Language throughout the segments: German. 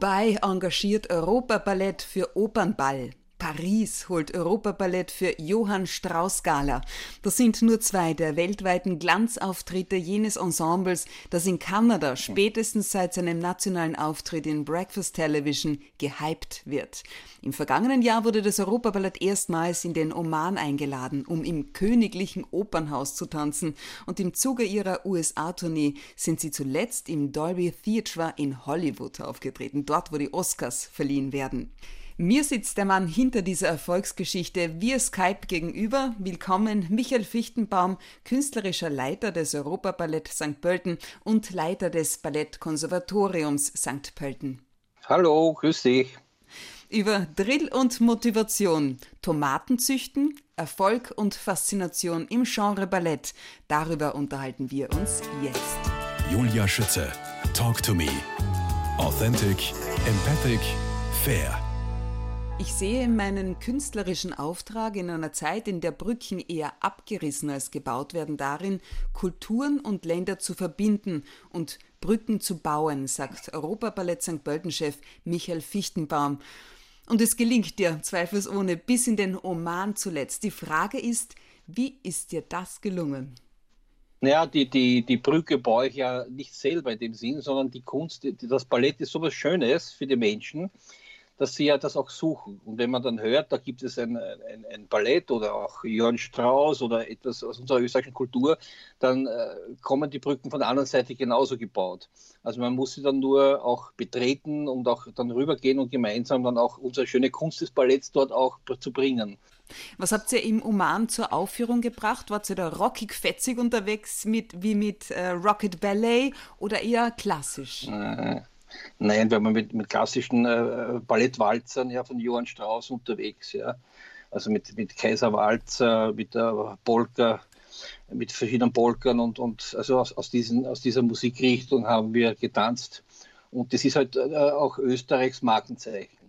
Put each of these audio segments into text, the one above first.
Dubai engagiert Europaballett für Opernball. Paris holt Europaballett für Johann Strauss Gala. Das sind nur zwei der weltweiten Glanzauftritte jenes Ensembles, das in Kanada spätestens seit seinem nationalen Auftritt in Breakfast Television gehypt wird. Im vergangenen Jahr wurde das Europaballett erstmals in den Oman eingeladen, um im königlichen Opernhaus zu tanzen und im Zuge ihrer USA-Tournee sind sie zuletzt im Dolby Theatre in Hollywood aufgetreten, dort wo die Oscars verliehen werden. Mir sitzt der Mann hinter dieser Erfolgsgeschichte via Skype gegenüber. Willkommen Michael Fichtenbaum, künstlerischer Leiter des Europaballett St. Pölten und Leiter des Ballettkonservatoriums St. Pölten. Hallo, grüß dich. Über Drill und Motivation, Tomatenzüchten, Erfolg und Faszination im Genre Ballett. Darüber unterhalten wir uns jetzt. Julia Schütze, Talk to Me. Authentic, empathic, fair. Ich sehe meinen künstlerischen Auftrag in einer Zeit, in der Brücken eher abgerissen als gebaut werden, darin, Kulturen und Länder zu verbinden und Brücken zu bauen, sagt Europaballett St. Pölten-Chef Michael Fichtenbaum. Und es gelingt dir zweifelsohne bis in den Oman zuletzt. Die Frage ist, wie ist dir das gelungen? Naja, die, die, die Brücke baue ich ja nicht selber in dem Sinn, sondern die Kunst, das Ballett ist so was Schönes für die Menschen dass sie ja das auch suchen. Und wenn man dann hört, da gibt es ein, ein, ein Ballett oder auch Jörn Strauss oder etwas aus unserer österreichischen Kultur, dann äh, kommen die Brücken von der anderen Seite genauso gebaut. Also man muss sie dann nur auch betreten und auch dann rübergehen und gemeinsam dann auch unsere schöne Kunst des Balletts dort auch zu bringen. Was habt ihr im Oman zur Aufführung gebracht? Wart ihr da rockig fetzig unterwegs mit, wie mit äh, Rocket Ballet oder eher klassisch? Äh, Nein, wir waren mit, mit klassischen äh, Ballettwalzern ja, von Johann Strauss unterwegs. Ja. Also mit, mit Kaiserwalzer, mit der Polka, mit verschiedenen Polkern und, und also aus, aus, diesen, aus dieser Musikrichtung haben wir getanzt. Und das ist halt äh, auch Österreichs Markenzeichen.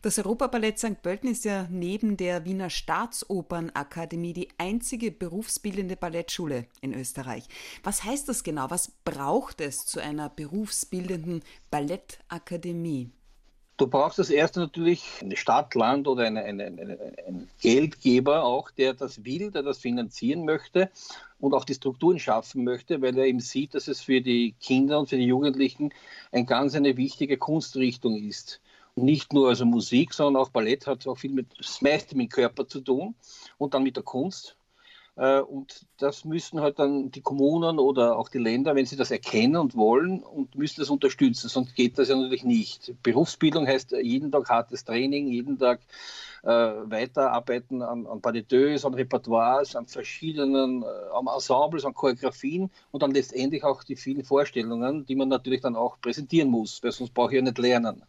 Das Europaballett St. Pölten ist ja neben der Wiener Staatsopernakademie die einzige berufsbildende Ballettschule in Österreich. Was heißt das genau? Was braucht es zu einer berufsbildenden Ballettakademie? Du brauchst das erste natürlich eine Stadt, Land oder eine, eine, eine, einen Geldgeber auch, der das will, der das finanzieren möchte und auch die Strukturen schaffen möchte, weil er eben sieht, dass es für die Kinder und für die Jugendlichen eine ganz eine wichtige Kunstrichtung ist nicht nur also Musik, sondern auch Ballett hat auch viel mit, das meiste mit dem Körper zu tun und dann mit der Kunst. Äh, und das müssen halt dann die Kommunen oder auch die Länder, wenn sie das erkennen und wollen, und müssen das unterstützen, sonst geht das ja natürlich nicht. Berufsbildung heißt jeden Tag hartes Training, jeden Tag äh, weiterarbeiten an, an Balletteuse, an Repertoires, an verschiedenen, äh, Ensembles, an Choreografien und dann letztendlich auch die vielen Vorstellungen, die man natürlich dann auch präsentieren muss, weil sonst brauche ich ja nicht lernen.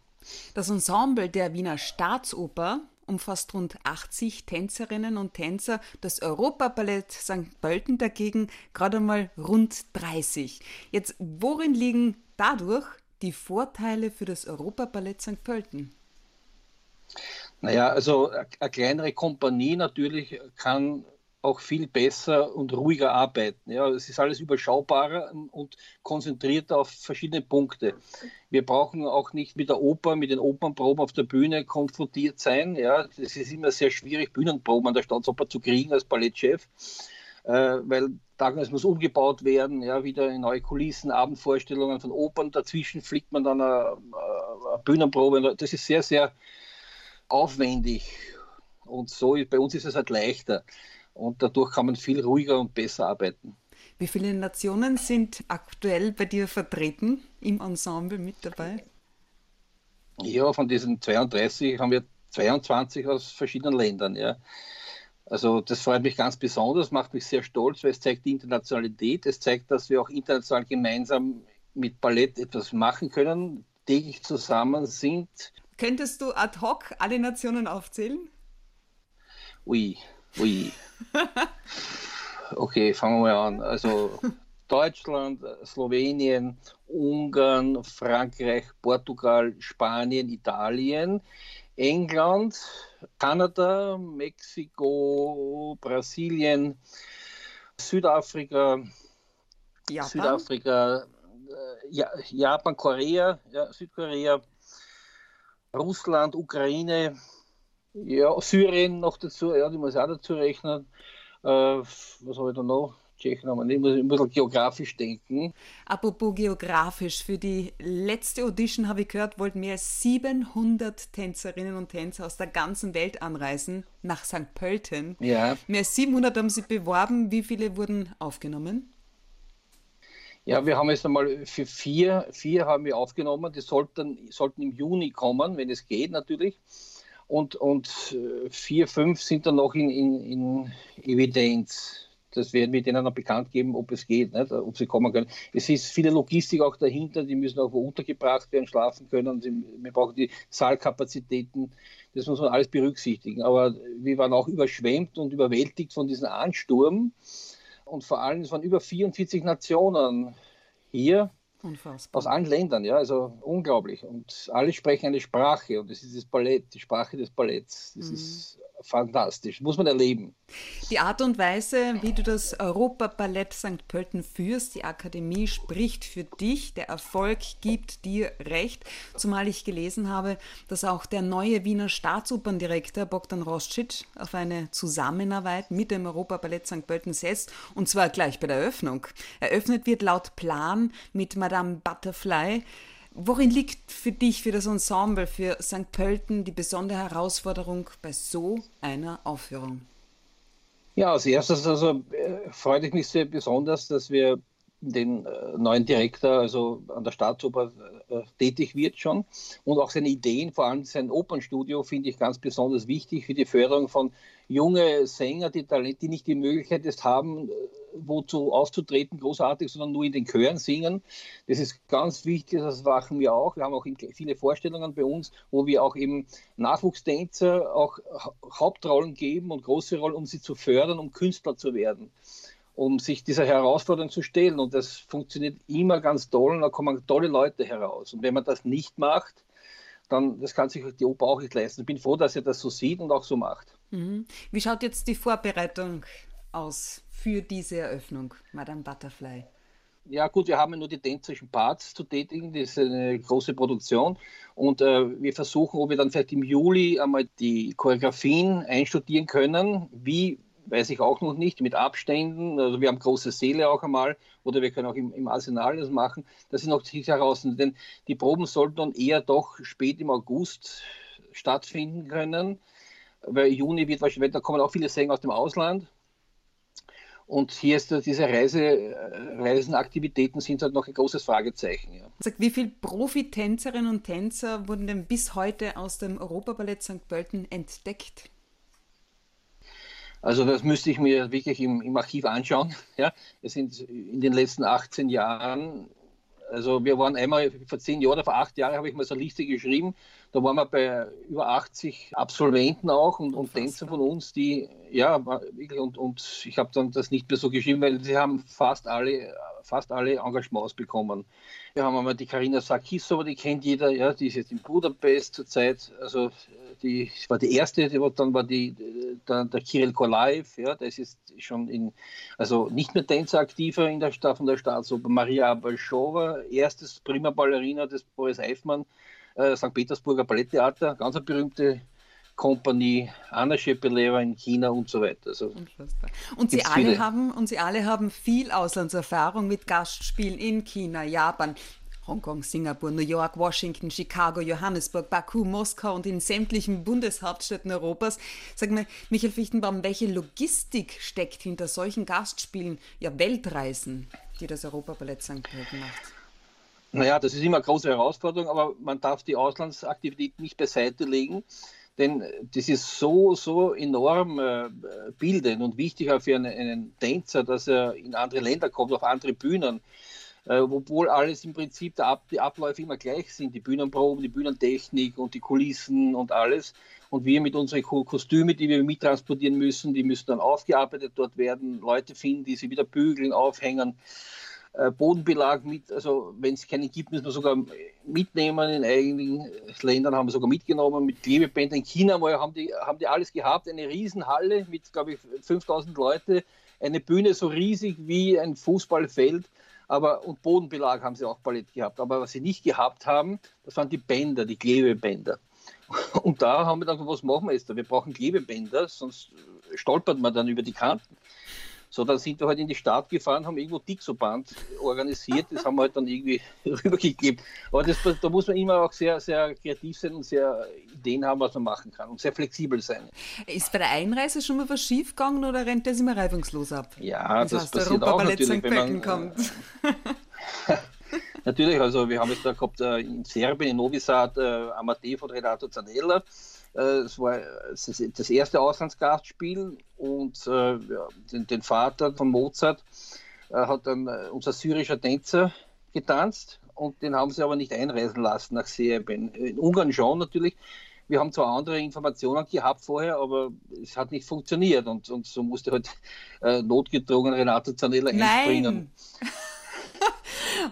Das Ensemble der Wiener Staatsoper umfasst rund 80 Tänzerinnen und Tänzer, das Europaballett St. Pölten dagegen gerade einmal rund 30. Jetzt, worin liegen dadurch die Vorteile für das Europaballett St. Pölten? Naja, also eine kleinere Kompanie natürlich kann auch viel besser und ruhiger arbeiten. Ja, es ist alles überschaubarer und konzentrierter auf verschiedene Punkte. Wir brauchen auch nicht mit der Oper, mit den Opernproben auf der Bühne konfrontiert sein. Ja, es ist immer sehr schwierig, Bühnenproben an der Staatsoper zu kriegen als Ballettchef, äh, weil es muss umgebaut werden, ja, wieder in neue Kulissen, Abendvorstellungen von Opern. Dazwischen fliegt man dann eine, eine Bühnenprobe. Das ist sehr, sehr aufwendig. Und so, bei uns ist es halt leichter und dadurch kann man viel ruhiger und besser arbeiten. Wie viele Nationen sind aktuell bei dir vertreten im Ensemble mit dabei? Ja, von diesen 32 haben wir 22 aus verschiedenen Ländern. Ja. Also das freut mich ganz besonders, macht mich sehr stolz, weil es zeigt die Internationalität, es zeigt, dass wir auch international gemeinsam mit Ballett etwas machen können, täglich zusammen sind. Könntest du ad hoc alle Nationen aufzählen? Ui, ui. Okay, fangen wir an. Also Deutschland, Slowenien, Ungarn, Frankreich, Portugal, Spanien, Italien, England, Kanada, Mexiko, Brasilien, Südafrika, Japan, Südafrika, äh, Japan Korea, ja, Südkorea, Russland, Ukraine, ja, Syrien noch dazu, ja, die muss auch dazu rechnen. Äh, was habe ich da noch? Tschechien haben ich muss ein bisschen geografisch denken. Apropos geografisch, für die letzte Audition habe ich gehört, wollten mehr als 700 Tänzerinnen und Tänzer aus der ganzen Welt anreisen nach St. Pölten. Ja. Mehr als 700 haben sie beworben. Wie viele wurden aufgenommen? Ja, wir haben jetzt einmal für vier, vier haben wir aufgenommen. Die sollten, sollten im Juni kommen, wenn es geht natürlich. Und, und äh, vier, fünf sind dann noch in, in, in Evidenz. Das werden wir denen noch bekannt geben, ob es geht, nicht? ob sie kommen können. Es ist viele Logistik auch dahinter, die müssen auch wo untergebracht werden, schlafen können. Wir brauchen die Saalkapazitäten. Das muss man alles berücksichtigen. Aber wir waren auch überschwemmt und überwältigt von diesem Ansturm und vor allem, es waren über 44 Nationen hier. Unfassbar. Aus allen Ländern, ja, also unglaublich. Und alle sprechen eine Sprache und das ist das Ballett, die Sprache des Balletts. Das mhm. ist fantastisch, muss man erleben. Die Art und Weise, wie du das Europaballett St. Pölten führst, die Akademie spricht für dich, der Erfolg gibt dir recht, zumal ich gelesen habe, dass auch der neue Wiener Staatsoperndirektor Bogdan Roscic auf eine Zusammenarbeit mit dem Europaballett St. Pölten setzt, und zwar gleich bei der Eröffnung. Eröffnet wird laut Plan mit Madame Butterfly, Worin liegt für dich, für das Ensemble, für St. Pölten die besondere Herausforderung bei so einer Aufführung? Ja, als erstes also, äh, freut ich mich sehr besonders, dass wir den äh, neuen Direktor, also an der Staatsoper äh, tätig wird schon und auch seine Ideen, vor allem sein Opernstudio, finde ich ganz besonders wichtig für die Förderung von jungen Sängern, die Talent, die nicht die Möglichkeit jetzt haben, äh, wozu aufzutreten, großartig, sondern nur in den Chören singen. Das ist ganz wichtig, das machen wir auch. Wir haben auch viele Vorstellungen bei uns, wo wir auch eben Nachwuchstänzer auch Hauptrollen geben und große Rollen, um sie zu fördern, um Künstler zu werden um sich dieser Herausforderung zu stellen. Und das funktioniert immer ganz toll und da kommen tolle Leute heraus. Und wenn man das nicht macht, dann das kann sich die Oper auch nicht leisten. Ich bin froh, dass er das so sieht und auch so macht. Mhm. Wie schaut jetzt die Vorbereitung aus für diese Eröffnung, Madame Butterfly? Ja gut, wir haben ja nur die tänzerischen Parts zu tätigen, das ist eine große Produktion und äh, wir versuchen, ob wir dann vielleicht im Juli einmal die Choreografien einstudieren können, wie weiß ich auch noch nicht, mit Abständen. Also wir haben große Säle auch einmal oder wir können auch im, im Arsenal das machen. Das ist noch nicht heraus, denn die Proben sollten dann eher doch spät im August stattfinden können, weil Juni wird wahrscheinlich, da kommen auch viele Sänger aus dem Ausland. Und hier ist diese Reise, äh, Reisenaktivitäten sind halt noch ein großes Fragezeichen. Ja. Wie viele Profitänzerinnen und Tänzer wurden denn bis heute aus dem Europaballett St. Pölten entdeckt? Also das müsste ich mir wirklich im, im Archiv anschauen. Ja, es sind in den letzten 18 Jahren, also wir waren einmal vor zehn Jahren oder vor acht Jahren habe ich mal so eine Liste geschrieben. Da waren wir bei über 80 Absolventen auch und, und Tänzer von uns, die ja wirklich und, und ich habe dann das nicht mehr so geschrieben, weil sie haben fast alle fast alle Engagements bekommen. Wir haben einmal die Karina Sarkisova, die kennt jeder, ja, die ist jetzt in Budapest zurzeit. Also die war die erste, die dann war die der, der Kirill Kolaev, ja, das ist schon in, also nicht mehr Tänzer aktiver in der Stadt von der Staatsoper. Maria Balschova, erstes Prima Ballerina des Boris Eifmann, äh, St. Petersburger Balletttheater, ganz eine berühmte Kompanie, Anna Schepeleva in China und so weiter. Also und Sie alle haben und Sie alle haben viel Auslandserfahrung mit Gastspielen in China, Japan, Hongkong, Singapur, New York, Washington, Chicago, Johannesburg, Baku, Moskau und in sämtlichen Bundeshauptstädten Europas. Sag mal, Michael Fichtenbaum, welche Logistik steckt hinter solchen Gastspielen, ja Weltreisen, die das Europaballett St. Pölten macht? Naja, das ist immer eine große Herausforderung, aber man darf die Auslandsaktivität nicht beiseite legen, denn das ist so, so enorm äh, bildend und wichtig auch für einen, einen Tänzer, dass er in andere Länder kommt, auf andere Bühnen äh, obwohl alles im Prinzip Ab die Abläufe immer gleich sind, die Bühnenproben, die Bühnentechnik und die Kulissen und alles. Und wir mit unseren Kostümen, die wir mittransportieren müssen, die müssen dann aufgearbeitet dort werden, Leute finden, die sie wieder bügeln, aufhängen. Äh, Bodenbelag mit, also wenn es keinen gibt, müssen wir sogar mitnehmen. In einigen Ländern haben wir sogar mitgenommen mit Klebebändern. In China haben die, haben die alles gehabt, eine Riesenhalle mit, glaube ich, 5000 Leute, eine Bühne so riesig wie ein Fußballfeld aber und Bodenbelag haben sie auch Ballett gehabt. Aber was sie nicht gehabt haben, das waren die Bänder, die Klebebänder. Und da haben wir gedacht, was machen wir jetzt da? Wir brauchen Klebebänder, sonst stolpert man dann über die Kanten. So, dann sind wir halt in die Stadt gefahren, haben irgendwo Dixoband organisiert, das haben wir halt dann irgendwie rübergegeben. Aber das, da muss man immer auch sehr, sehr kreativ sein und sehr Ideen haben, was man machen kann und sehr flexibel sein. Ist bei der Einreise schon mal was schiefgegangen oder rennt das immer reibungslos ab? Ja, das, das passiert auch natürlich, wenn man, kommt. natürlich, also wir haben es da gehabt äh, in Serbien, in Novi Sad, äh, Amatee von Renato Zanella äh, es war das erste Auslandsgastspiel und äh, den, den, Vater von Mozart äh, hat dann unser syrischer Tänzer getanzt und den haben sie aber nicht einreisen lassen nach Serbien. In Ungarn schon natürlich. Wir haben zwar andere Informationen gehabt vorher, aber es hat nicht funktioniert und, und so musste halt äh, notgedrungen Renato Zanella einspringen.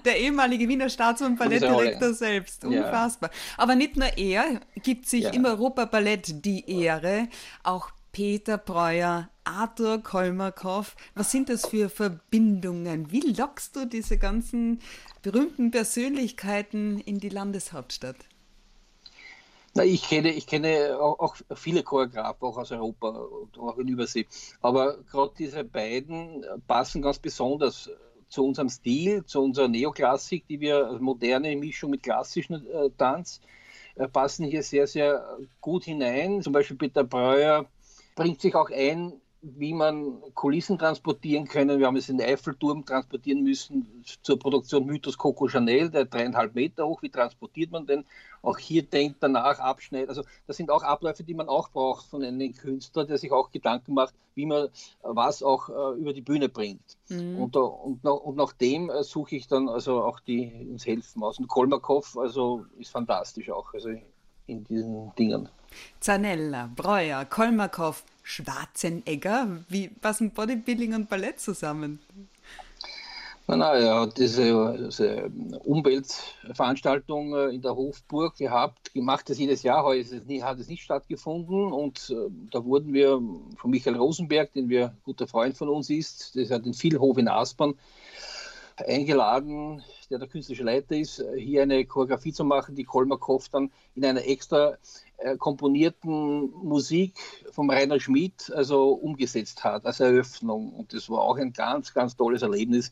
Der ehemalige Wiener Staats- und Ballettdirektor selbst. Unfassbar. Ja. Aber nicht nur er gibt sich ja. im Europaballett die Ehre, auch Peter Breuer, Arthur Kolmarkow. Was sind das für Verbindungen? Wie lockst du diese ganzen berühmten Persönlichkeiten in die Landeshauptstadt? Na, ich kenne, ich kenne auch, auch viele Choreografen, auch aus Europa und auch in Übersee. Aber gerade diese beiden passen ganz besonders zu unserem Stil, zu unserer Neoklassik, die wir also moderne Mischung mit klassischem äh, Tanz äh, passen hier sehr, sehr gut hinein. Zum Beispiel Peter Breuer bringt sich auch ein wie man Kulissen transportieren können. Wir haben es in den Eiffelturm transportieren müssen zur Produktion Mythos Coco Chanel, der dreieinhalb Meter hoch. Wie transportiert man den? Auch hier denkt danach, abschneidet. Also das sind auch Abläufe, die man auch braucht von einem Künstler, der sich auch Gedanken macht, wie man was auch äh, über die Bühne bringt. Mhm. Und, und, und, nach dem äh, suche ich dann also auch die uns helfen aus. Und Kolmakov also ist fantastisch auch also in diesen Dingen. Zanella, Breuer, Kolmakov, Schwarzenegger? Wie passen Bodybuilding und Ballett zusammen? Nein, nein, er hat diese, diese Umweltveranstaltung äh, in der Hofburg gehabt, gemacht das jedes Jahr, nie, hat es nicht stattgefunden und äh, da wurden wir von Michael Rosenberg, den wir guter Freund von uns ist, das hat den Vielhof in Aspern, eingeladen, der der künstlerische Leiter ist, hier eine Choreografie zu machen, die Kolmarkopf dann in einer extra äh, komponierten Musik vom Rainer Schmidt also umgesetzt hat als Eröffnung. Und das war auch ein ganz, ganz tolles Erlebnis,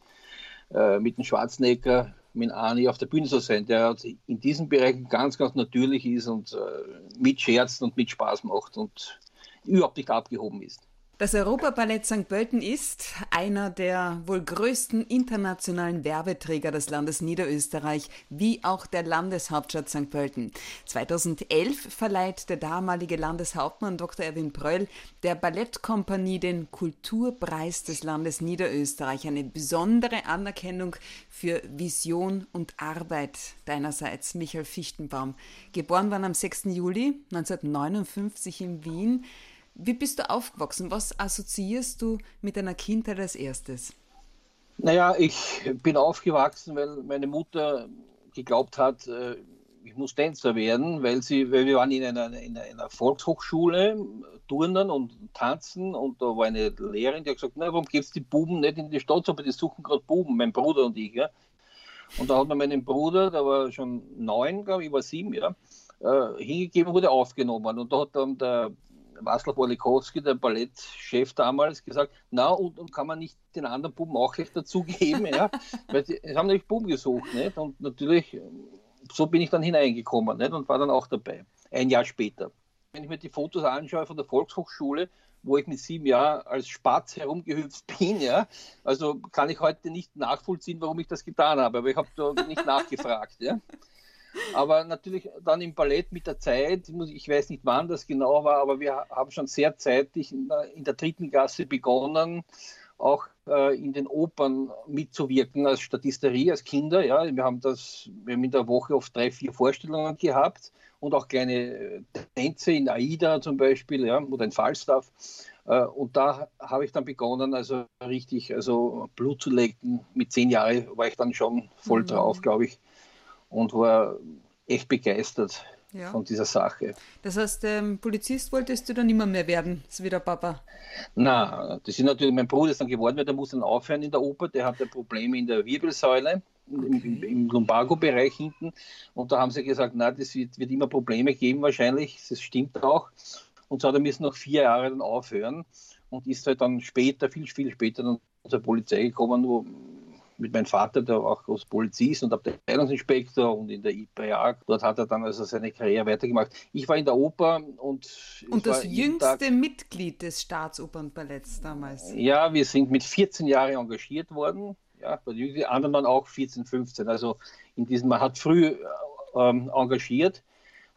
äh, mit dem Schwarzenegger, mit Ani auf der Bühne zu sein, der in diesen Bereichen ganz, ganz natürlich ist und äh, mit Scherzen und mit Spaß macht und überhaupt nicht abgehoben ist. Das Europaballett St. Pölten ist einer der wohl größten internationalen Werbeträger des Landes Niederösterreich, wie auch der Landeshauptstadt St. Pölten. 2011 verleiht der damalige Landeshauptmann Dr. Erwin Pröll der Ballettkompanie den Kulturpreis des Landes Niederösterreich, eine besondere Anerkennung für Vision und Arbeit deinerseits. Michael Fichtenbaum, geboren worden am 6. Juli 1959 in Wien, wie bist du aufgewachsen? Was assoziierst du mit deiner Kindheit als erstes? Naja, ich bin aufgewachsen, weil meine Mutter geglaubt hat, äh, ich muss Tänzer werden, weil, sie, weil wir waren in einer, in einer Volkshochschule, Turnen und Tanzen und da war eine Lehrerin, die hat gesagt, na, warum gibst die Buben nicht in die Stadt, aber die suchen gerade Buben, mein Bruder und ich. Ja. Und da hat man meinen Bruder, der war schon neun, glaube ich, war sieben, ja, äh, hingegeben, wurde aufgenommen. Und da hat dann der Václav Olikowski, der Ballettchef damals, gesagt, na, und, und, kann man nicht den anderen Buben auch gleich dazugeben, ja? Weil sie haben nämlich Buben gesucht, nicht? Und natürlich, so bin ich dann hineingekommen, nicht? Und war dann auch dabei, ein Jahr später. Wenn ich mir die Fotos anschaue von der Volkshochschule, wo ich mit sieben Jahren als Spatz herumgehüpft bin, ja, also kann ich heute nicht nachvollziehen, warum ich das getan habe, aber ich habe da nicht nachgefragt, ja. Aber natürlich dann im Ballett mit der Zeit, ich weiß nicht wann das genau war, aber wir haben schon sehr zeitig in der, in der dritten Klasse begonnen, auch äh, in den Opern mitzuwirken als Statisterie, als Kinder. Ja. Wir haben das, wir haben in der Woche oft drei, vier Vorstellungen gehabt und auch kleine Tänze in Aida zum Beispiel ja, oder in Falstaff. Äh, und da habe ich dann begonnen, also richtig also Blut zu lecken. Mit zehn Jahren war ich dann schon voll mhm. drauf, glaube ich und war echt begeistert ja. von dieser Sache. Das heißt, ähm, Polizist wolltest du dann immer mehr werden, so wie der Papa? Na, das ist natürlich, mein Bruder ist dann geworden, weil der muss dann aufhören in der Oper, der hatte Probleme in der Wirbelsäule okay. im, im Lumbago-Bereich hinten. Und da haben sie gesagt, na, das wird, wird, immer Probleme geben wahrscheinlich. Das stimmt auch. Und so hat er müssen noch vier Jahre dann aufhören und ist halt dann später, viel, viel später dann zur Polizei gekommen, wo mit meinem Vater, der auch als Polizist und Abteilungsinspektor und in der IPA. Dort hat er dann also seine Karriere weitergemacht. Ich war in der Oper und. Und das jüngste Tag, Mitglied des Staatsopernballetts damals. Ja, wir sind mit 14 Jahren engagiert worden. Ja, die anderen waren auch 14, 15. Also in diesem, man hat früh ähm, engagiert.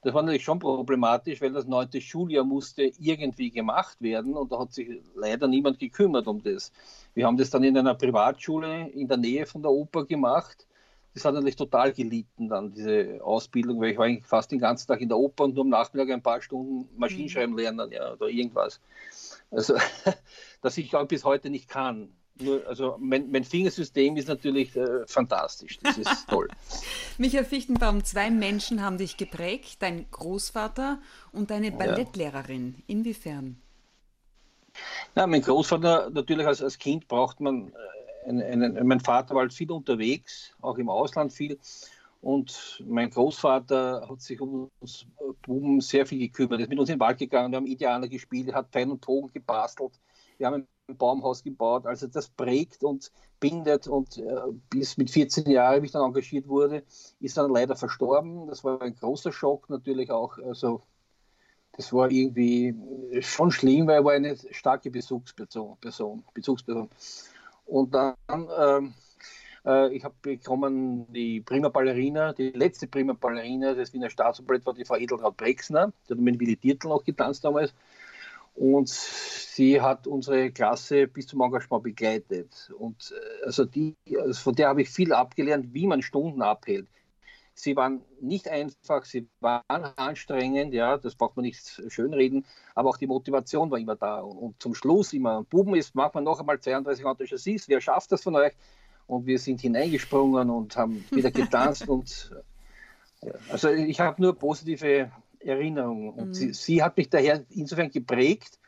Das war natürlich schon problematisch, weil das neunte Schuljahr musste irgendwie gemacht werden und da hat sich leider niemand gekümmert um das. Wir haben das dann in einer Privatschule in der Nähe von der Oper gemacht. Das hat natürlich total gelitten dann, diese Ausbildung, weil ich war eigentlich fast den ganzen Tag in der Oper und nur am Nachmittag ein paar Stunden Maschinenschreiben mhm. lernen ja, oder irgendwas. Also, dass ich auch bis heute nicht kann. Nur, also mein, mein, Fingersystem ist natürlich äh, fantastisch. Das ist toll. Michael Fichtenbaum, zwei Menschen haben dich geprägt, dein Großvater und deine Ballettlehrerin. Inwiefern? Ja, mein Großvater, natürlich als, als Kind braucht man, äh, einen, einen, mein Vater war halt viel unterwegs, auch im Ausland viel. Und mein Großvater hat sich um uns Buben sehr viel gekümmert. Er ist mit uns in den Wald gegangen, wir haben Indianer gespielt, hat Pfeil und Bogen gebastelt. Wir haben ein Baumhaus gebaut. Also das prägt und bindet und äh, bis mit 14 Jahren, wie ich dann engagiert wurde, ist dann leider verstorben. Das war ein großer Schock natürlich auch. Also das war irgendwie schon schlimm, weil er war eine starke Bezugsperson. Person, Bezugsperson. Und dann, ähm, äh, ich habe bekommen die Prima Ballerina, die letzte Prima Ballerina des Wiener Staatsoperett war die Frau Edeltraut Brexner, die hat mit Willi Dirtel noch getanzt damals. Und sie hat unsere Klasse bis zum Engagement begleitet. Und äh, also die, also von der habe ich viel abgelernt, wie man Stunden abhält. Sie waren nicht einfach, sie waren anstrengend, ja, das braucht man nicht schönreden, aber auch die Motivation war immer da. Und zum Schluss immer, Buben ist, macht man noch einmal 32 Antichassis, wer schafft das von euch? Und wir sind hineingesprungen und haben wieder getanzt und ja, also ich habe nur positive Erinnerung. Und mhm. sie, sie, hat mich daher insofern geprägt,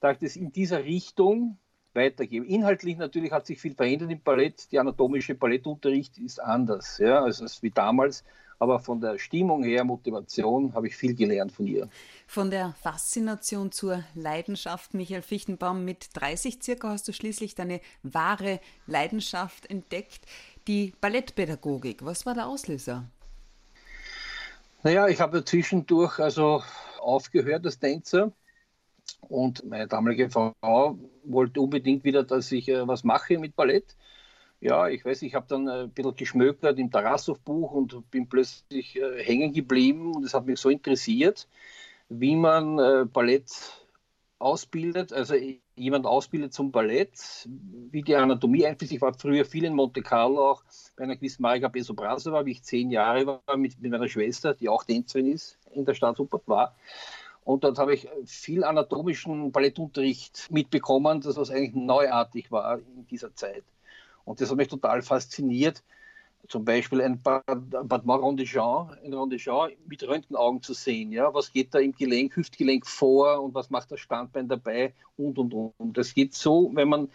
dass ich das in dieser Richtung weitergebe. Inhaltlich natürlich hat sich viel verändert im Ballett. Der anatomische Ballettunterricht ist anders ja, als, als wie damals. Aber von der Stimmung her, Motivation, habe ich viel gelernt von ihr. Von der Faszination zur Leidenschaft, Michael Fichtenbaum, mit 30 circa hast du schließlich deine wahre Leidenschaft entdeckt, die Ballettpädagogik. Was war der Auslöser? Naja, ich habe zwischendurch also aufgehört als Tänzer. Und meine damalige Frau wollte unbedingt wieder, dass ich äh, was mache mit Ballett. Ja, ich weiß, ich habe dann äh, ein bisschen geschmökert im Tarassow-Buch und bin plötzlich äh, hängen geblieben. Und es hat mich so interessiert, wie man äh, Ballett ausbildet, also jemand ausbildet zum Ballett, wie die Anatomie einfließt. Ich war früher viel in Monte Carlo auch bei einer gewissen Marika Besobrasa war, wie ich zehn Jahre war mit, mit meiner Schwester, die auch Tänzerin ist, in der Staatsoper war. Und dort habe ich viel anatomischen Ballettunterricht mitbekommen, das was eigentlich neuartig war in dieser Zeit. Und das hat mich total fasziniert zum Beispiel ein Battement Rondéjean, ein Rondéjean mit Röntgenaugen zu sehen. Ja? Was geht da im Gelenk, Hüftgelenk vor und was macht das Standbein dabei und und und. Das geht so, wenn man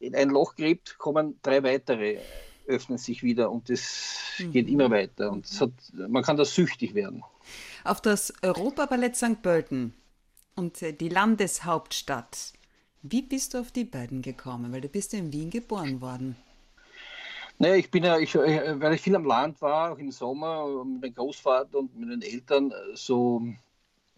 in ein Loch gräbt, kommen drei weitere, öffnen sich wieder und das mhm. geht immer weiter. Und hat, man kann da süchtig werden. Auf das Europaballett St. Pölten und die Landeshauptstadt. Wie bist du auf die beiden gekommen? Weil du bist in Wien geboren worden. Naja, ich bin ja, ich, äh, weil ich viel am Land war, auch im Sommer mit meinem Großvater und mit den Eltern, so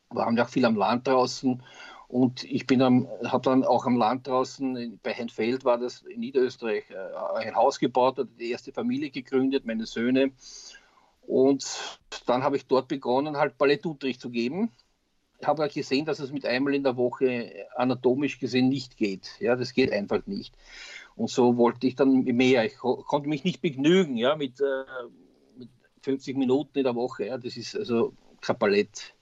waren wir auch viel am Land draußen. Und ich bin habe dann auch am Land draußen, bei Heinfeld war das in Niederösterreich, äh, ein Haus gebaut, die erste Familie gegründet, meine Söhne. Und dann habe ich dort begonnen, halt Ballettunterricht zu geben. Ich habe halt gesehen, dass es mit einmal in der Woche anatomisch gesehen nicht geht. Ja, das geht einfach nicht. Und so wollte ich dann mehr. Ich konnte mich nicht begnügen ja, mit, äh, mit 50 Minuten in der Woche. Ja. Das ist also kein Ballett.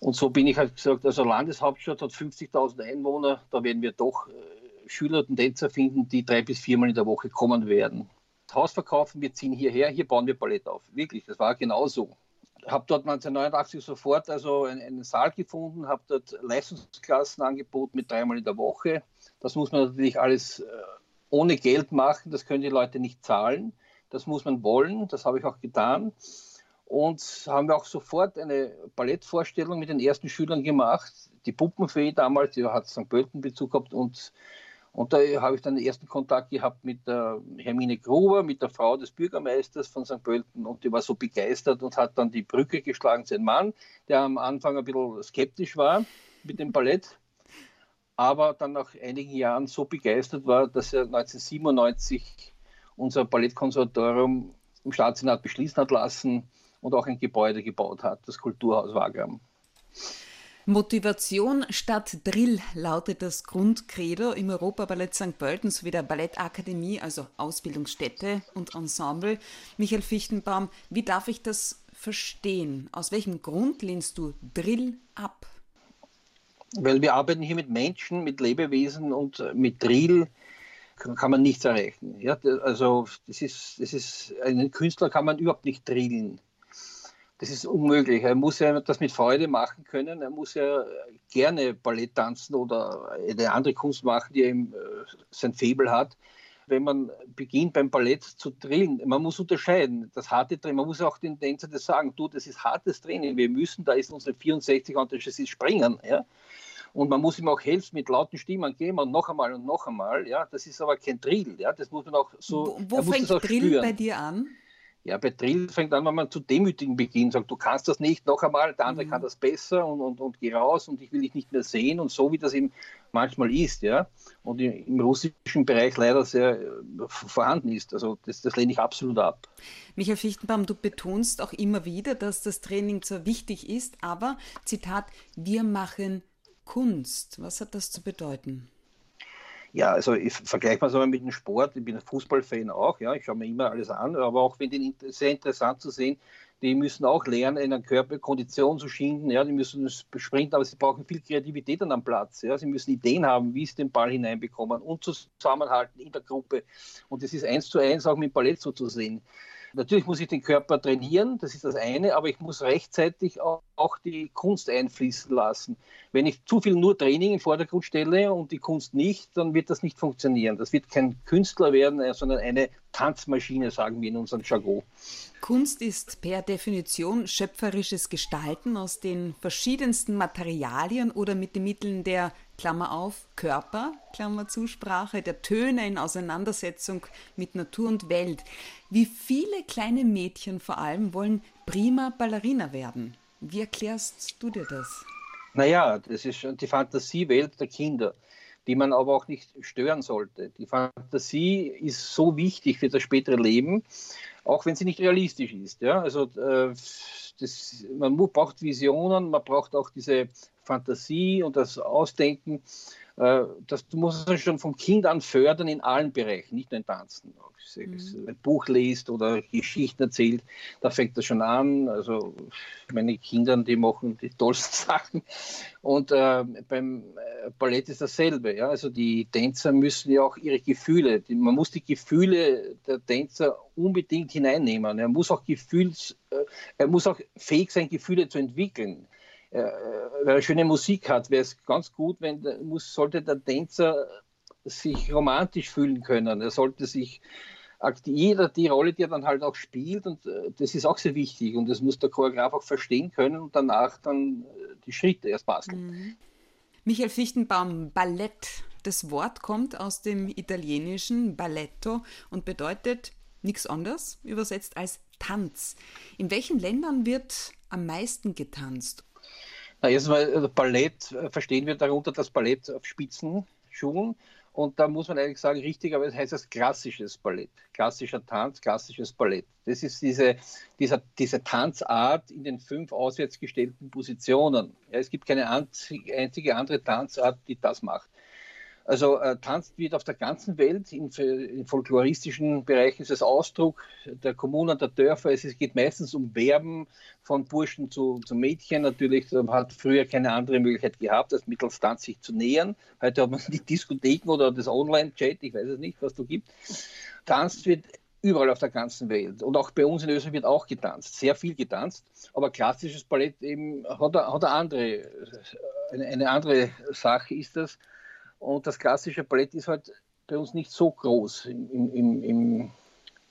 Und so bin ich halt gesagt, also Landeshauptstadt hat 50.000 Einwohner, da werden wir doch äh, Schüler und Tänzer finden, die drei bis viermal in der Woche kommen werden. Haus verkaufen, wir ziehen hierher, hier bauen wir Ballett auf. Wirklich, das war genau so habe dort 1989 sofort also einen Saal gefunden, habe dort Leistungsklassen angeboten mit dreimal in der Woche. Das muss man natürlich alles äh, ohne Geld machen, das können die Leute nicht zahlen. Das muss man wollen, das habe ich auch getan. Und haben wir auch sofort eine Ballettvorstellung mit den ersten Schülern gemacht. Die Puppenfee damals, die hat St. Pölten Bezug gehabt und und da habe ich dann den ersten Kontakt gehabt mit der Hermine Gruber, mit der Frau des Bürgermeisters von St. Pölten. Und die war so begeistert und hat dann die Brücke geschlagen einem Mann, der am Anfang ein bisschen skeptisch war mit dem Ballett, aber dann nach einigen Jahren so begeistert war, dass er 1997 unser Ballettkonservatorium im Staatssenat beschließen hat lassen und auch ein Gebäude gebaut hat, das Kulturhaus Wagram. Motivation statt Drill lautet das Grundcredo im Europaballett St. Pölten sowie der Ballettakademie, also Ausbildungsstätte und Ensemble. Michael Fichtenbaum, wie darf ich das verstehen? Aus welchem Grund lehnst du Drill ab? Weil wir arbeiten hier mit Menschen, mit Lebewesen und mit Drill kann man nichts erreichen. Ja, also das ist, das ist, einen Künstler kann man überhaupt nicht drillen. Das ist unmöglich. Er muss ja das mit Freude machen können. Er muss ja gerne Ballett tanzen oder eine andere Kunst machen, die ihm äh, sein Faible hat. Wenn man beginnt beim Ballett zu drillen, man muss unterscheiden. Das harte Training, man muss auch den Tänzer das sagen, du, das ist hartes Training. Wir müssen, da ist unsere 64 und das ist springen. Ja? Und man muss ihm auch helfen mit lauten Stimmen geben und noch einmal und noch einmal. Ja, das ist aber kein Drill. Ja, das muss man auch so. Wo, wo fängt Drill spüren. bei dir an? Ja, bei Drill fängt an, wenn man zu demütigen beginnt, sagt, du kannst das nicht, noch einmal, der andere mhm. kann das besser und, und, und geh raus und ich will dich nicht mehr sehen und so, wie das eben manchmal ist, ja, und im russischen Bereich leider sehr äh, vorhanden ist. Also das, das lehne ich absolut ab. Michael Fichtenbaum, du betonst auch immer wieder, dass das Training zwar wichtig ist, aber, Zitat, wir machen Kunst. Was hat das zu bedeuten? Ja, also ich vergleiche mal so mit dem Sport. Ich bin ein Fußballfan auch, ja, ich schaue mir immer alles an, aber auch finde ich sehr interessant zu sehen, die müssen auch lernen, in einer Körperkondition zu schinden, ja, die müssen sprinten, aber sie brauchen viel Kreativität dann am Platz, ja, sie müssen Ideen haben, wie sie den Ball hineinbekommen und zusammenhalten in der Gruppe und das ist eins zu eins auch mit Ballett so zu sehen. Natürlich muss ich den Körper trainieren, das ist das eine, aber ich muss rechtzeitig auch, die Kunst einfließen lassen. Wenn ich zu viel nur Training im Vordergrund stelle und die Kunst nicht, dann wird das nicht funktionieren. Das wird kein Künstler werden, äh, sondern eine Tanzmaschine, sagen wir in unserem Jargon. Kunst ist per Definition schöpferisches Gestalten aus den verschiedensten Materialien oder mit den Mitteln der Klammer auf, Körper, Klammer Zusprache, der Töne in Auseinandersetzung mit Natur und Welt. Wie viele kleine Mädchen vor allem wollen prima Ballerina werden? Wie erklärst du dir das? Naja, das ist die Fantasiewelt der Kinder, die man aber auch nicht stören sollte. Die Fantasie ist so wichtig für das spätere Leben, auch wenn sie nicht realistisch ist. Ja? Also äh, das, man braucht Visionen, man braucht auch diese Fantasie und das Ausdenken. Äh, das muss man schon vom Kind an fördern in allen Bereichen, nicht nur in Tanzen. Mhm. Ein Buch liest oder Geschichten erzählt, da fängt das schon an. Also meine Kinder, die machen die tollsten Sachen. Und äh, beim äh, Ballett ist dasselbe. Ja? Also die Tänzer müssen ja auch ihre Gefühle, die, man muss die Gefühle der Tänzer unbedingt hineinnehmen. Er muss auch Gefühls, äh, er muss auch fähig sein, Gefühle zu entwickeln. Äh, wer schöne Musik hat, wäre es ganz gut, wenn muss, sollte der Tänzer sich romantisch fühlen können. Er sollte sich jeder die Rolle, die er dann halt auch spielt, und äh, das ist auch sehr wichtig. Und das muss der Choreograf auch verstehen können und danach dann äh, die Schritte erst basteln. Mhm. Michael Fichtenbaum, Ballett. Das Wort kommt aus dem italienischen Balletto und bedeutet nichts anderes übersetzt als Tanz. In welchen Ländern wird am meisten getanzt? Na, erstmal also Ballett äh, verstehen wir darunter das Ballett auf Spitzenschuhen. Und da muss man eigentlich sagen, richtig, aber es heißt das klassisches Ballett, klassischer Tanz, klassisches Ballett. Das ist diese, dieser, diese Tanzart in den fünf auswärts gestellten Positionen. Ja, es gibt keine einzige andere Tanzart, die das macht. Also äh, tanzt wird auf der ganzen Welt. In, in folkloristischen Bereichen ist es Ausdruck der Kommunen, der Dörfer. Es geht meistens um Werben von Burschen zu, zu Mädchen. Natürlich hat früher keine andere Möglichkeit gehabt, als mittels Tanz sich zu nähern. Heute hat man die Diskotheken oder das Online-Chat, ich weiß es nicht, was du gibt. Tanzt wird überall auf der ganzen Welt. Und auch bei uns in Österreich wird auch getanzt, sehr viel getanzt. Aber klassisches Ballett eben hat, hat eine, andere, eine, eine andere Sache ist das und das klassische Ballett ist halt bei uns nicht so groß im, im, im,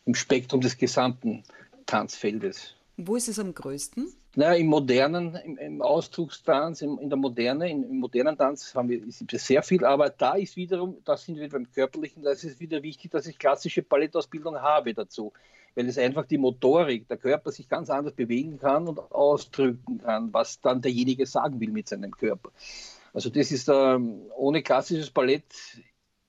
im Spektrum des gesamten Tanzfeldes. Wo ist es am größten? Naja, im modernen, im, im Ausdruckstanz, im, in der Moderne, im, im, modernen Tanz haben wir sehr viel, aber da ist wiederum, da sind wir beim Körperlichen, da ist es wieder wichtig, dass ich klassische Ballettausbildung habe dazu, weil es einfach die Motorik, der Körper sich ganz anders bewegen kann und ausdrücken kann, was dann derjenige sagen will mit seinem Körper. Also das ist ähm, ohne klassisches Ballett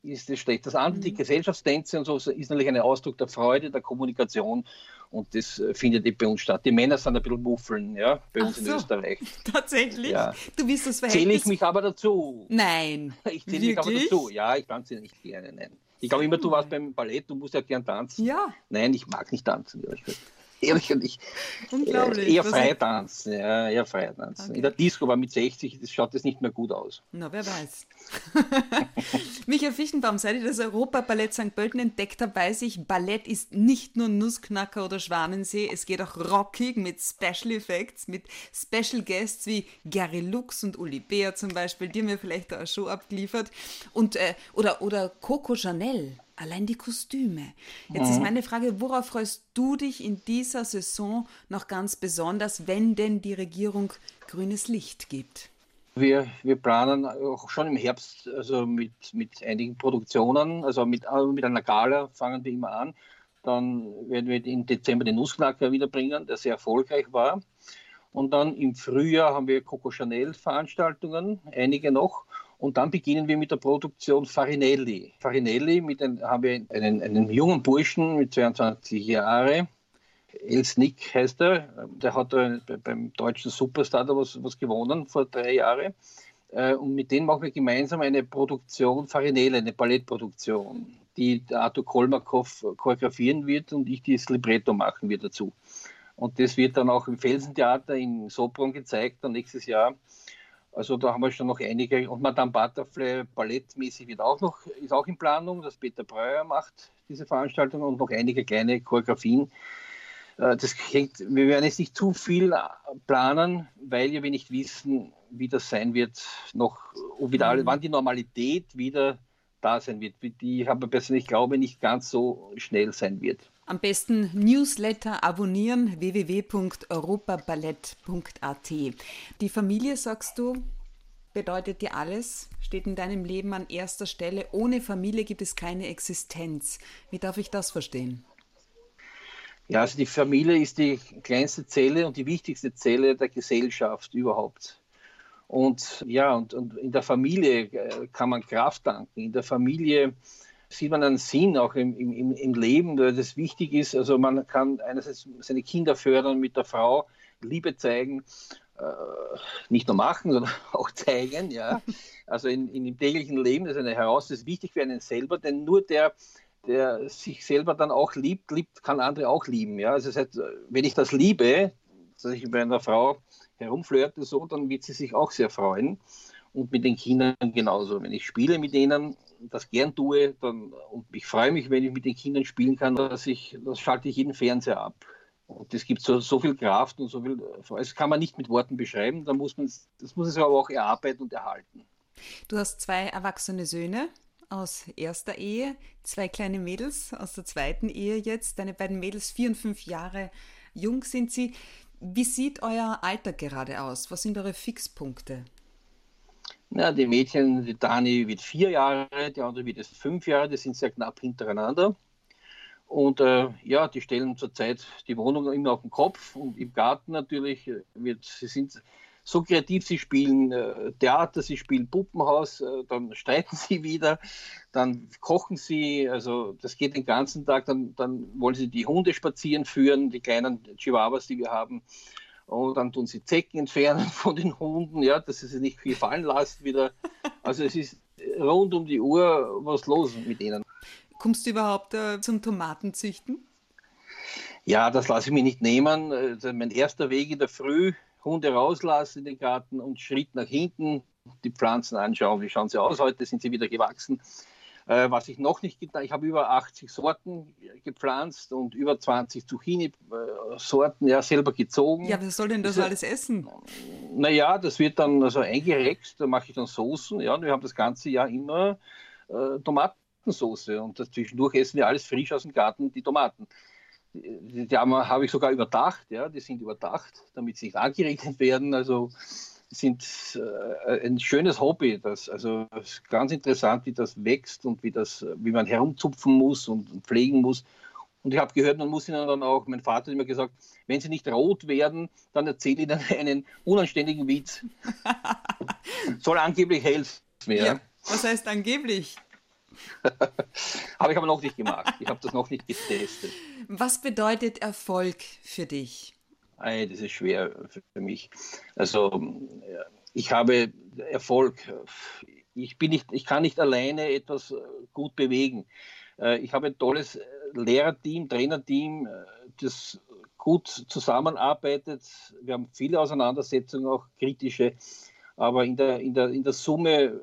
ist es schlecht. Das andere, die mhm. Gesellschaftstänze und so, ist natürlich ein Ausdruck der Freude, der Kommunikation und das äh, findet eben bei uns statt. Die Männer sind ein bisschen Muffeln, ja, bei uns so, in Österreich. Tatsächlich? Ja. Du bist das Verhältnis... Zähle ich mich aber dazu. Nein. Ich zähle mich aber dazu. Ja, ich tanze nicht gerne, nein. Ich glaube immer, du warst beim Ballett, du musst ja gern tanzen. Ja. Nein, ich mag nicht tanzen, ehrlich gesagt ehrlich gesagt, Unglaublich. Äh, eher Freitanzen, ja, eher Freitanzen. Okay. In der Disco war mit 60, das schaut das nicht mehr gut aus. Na, wer weiß. Michael Fichtenbaum, seit ich das Europaballett St. Pölten entdeckt habe, weiß ich, Ballett ist nicht nur Nussknacker oder Schwanensee, es geht auch rockig mit Special Effects, mit Special Guests wie Gary Lux und Uli Beer zum Beispiel, die haben mir vielleicht da eine Show abgeliefert. Und, äh, oder, oder Coco Chanel. Allein die Kostüme. Jetzt mhm. ist meine Frage, worauf freust du dich in dieser Saison noch ganz besonders, wenn denn die Regierung grünes Licht gibt? Wir, wir planen auch schon im Herbst also mit, mit einigen Produktionen, also mit, äh, mit einer Gala fangen wir immer an. Dann werden wir im Dezember den Nussknacker wiederbringen, der sehr erfolgreich war. Und dann im Frühjahr haben wir Coco Chanel Veranstaltungen, einige noch. Und dann beginnen wir mit der Produktion Farinelli. Farinelli, mit ein, haben wir einen, einen jungen Burschen mit 22 Jahren. Elsnick heißt er. Der hat beim deutschen Superstar da was, was gewonnen vor drei Jahren. Äh, und mit denen machen wir gemeinsam eine Produktion, Farinelli, eine Ballettproduktion, die Arthur Kolmakov choreografieren wird und ich das Libretto machen wird dazu. Und das wird dann auch im Felsentheater in Sopron gezeigt, dann nächstes Jahr. Also da haben wir schon noch einige. Und Madame Butterfly ballettmäßig wird auch noch, ist auch in Planung, dass Peter Breuer macht diese Veranstaltung und noch einige kleine Choreografien. Äh, das hängt, wir werden jetzt nicht zu viel planen, weil wir nicht wissen, wie das sein wird, noch, wieder, mhm. wann die Normalität wieder da sein wird, die aber persönlich glaube nicht ganz so schnell sein wird. Am besten Newsletter abonnieren www.europaballett.at. Die Familie, sagst du, bedeutet dir alles, steht in deinem Leben an erster Stelle. Ohne Familie gibt es keine Existenz. Wie darf ich das verstehen? Ja, also die Familie ist die kleinste Zelle und die wichtigste Zelle der Gesellschaft überhaupt. Und ja, und, und in der Familie äh, kann man Kraft danken. In der Familie sieht man einen Sinn auch im, im, im Leben, weil das wichtig ist. Also man kann einerseits seine Kinder fördern mit der Frau, Liebe zeigen, äh, nicht nur machen, sondern auch zeigen. Ja. Also in, in dem täglichen Leben ist eine Heraus, das ist wichtig für einen selber, denn nur der, der sich selber dann auch liebt, liebt, kann andere auch lieben. Ja. Also das heißt, wenn ich das liebe, dass ich bei einer Frau herumflirte, so, dann wird sie sich auch sehr freuen. Und mit den Kindern genauso. Wenn ich spiele mit denen, das gern tue, dann, und ich freue mich, wenn ich mit den Kindern spielen kann, dass ich, das schalte ich jeden Fernseher ab. Und es gibt so, so viel Kraft und so viel, das kann man nicht mit Worten beschreiben, da muss man, das muss es aber auch erarbeiten und erhalten. Du hast zwei erwachsene Söhne aus erster Ehe, zwei kleine Mädels aus der zweiten Ehe jetzt. Deine beiden Mädels, vier und fünf Jahre jung sind sie. Wie sieht euer Alter gerade aus? Was sind eure Fixpunkte? Ja, die Mädchen, die Dani wird vier Jahre, die andere wird jetzt fünf Jahre, die sind sehr knapp hintereinander. Und äh, ja, die stellen zurzeit die Wohnung immer auf den Kopf und im Garten natürlich wird, sie sind so kreativ, sie spielen äh, Theater, sie spielen Puppenhaus, äh, dann streiten sie wieder, dann kochen sie, also das geht den ganzen Tag, dann, dann wollen sie die Hunde spazieren führen, die kleinen Chihuahuas, die wir haben. Und dann tun sie Zecken entfernen von den Hunden, ja, dass sie sich nicht viel fallen lassen wieder. Also es ist rund um die Uhr was los mit ihnen. Kommst du überhaupt äh, zum Tomatenzüchten? Ja, das lasse ich mir nicht nehmen. Also mein erster Weg in der Früh, Hunde rauslassen in den Garten und Schritt nach hinten, die Pflanzen anschauen, wie schauen sie aus. Heute sind sie wieder gewachsen. Äh, was ich noch nicht getan ich habe über 80 Sorten gepflanzt und über 20 Zucchini-Sorten ja selber gezogen. Ja, wer soll denn das, das alles essen? Naja, das wird dann also eingerext, da mache ich dann Soßen, ja, und wir haben das ganze Jahr immer äh, Tomaten Tomatensauce und zwischendurch essen wir alles frisch aus dem Garten, die Tomaten. Die, die habe ich sogar überdacht, ja, die sind überdacht, damit sie nicht angeregnet werden. Also sind äh, ein schönes Hobby. Das, also ist ganz interessant, wie das wächst und wie, das, wie man herumzupfen muss und, und pflegen muss. Und ich habe gehört, man muss ihnen dann auch, mein Vater hat immer gesagt, wenn sie nicht rot werden, dann erzähle ihnen einen unanständigen Witz. Soll angeblich helfen. Ja. ja. Was heißt angeblich? habe ich aber noch nicht gemacht. Ich habe das noch nicht getestet. Was bedeutet Erfolg für dich? Ei, das ist schwer für mich. Also ich habe Erfolg. Ich, bin nicht, ich kann nicht alleine etwas gut bewegen. Äh, ich habe ein tolles Lehrerteam, Trainerteam, äh, das gut zusammenarbeitet. Wir haben viele Auseinandersetzungen, auch kritische, aber in der, in der, in der Summe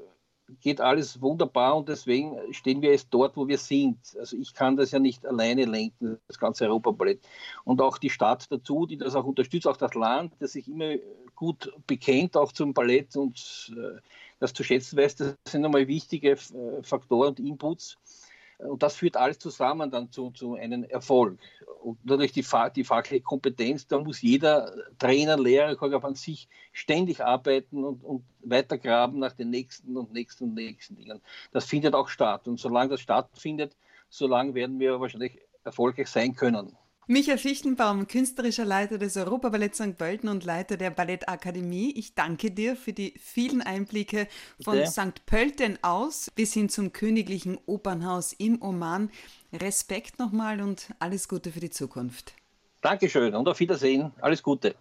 geht alles wunderbar und deswegen stehen wir jetzt dort, wo wir sind. Also ich kann das ja nicht alleine lenken, das ganze Europaballett. Und auch die Stadt dazu, die das auch unterstützt, auch das Land, das sich immer gut bekennt, auch zum Ballett und äh, das zu schätzen weiß, das sind nochmal wichtige äh, Faktoren und Inputs. Und das führt alles zusammen dann zu, zu einem Erfolg. Und natürlich die, die fachliche Kompetenz, da muss jeder Trainer, Lehrer, Choreograf an sich ständig arbeiten und, und weitergraben nach den nächsten und nächsten und nächsten Dingen. Das findet auch statt. Und solange das stattfindet, solange werden wir wahrscheinlich erfolgreich sein können. Michael Fichtenbaum, künstlerischer Leiter des Europaballett St. Pölten und Leiter der Ballettakademie. Ich danke dir für die vielen Einblicke von Bitte. St. Pölten aus bis hin zum Königlichen Opernhaus im Oman. Respekt nochmal und alles Gute für die Zukunft. Dankeschön und auf Wiedersehen. Alles Gute.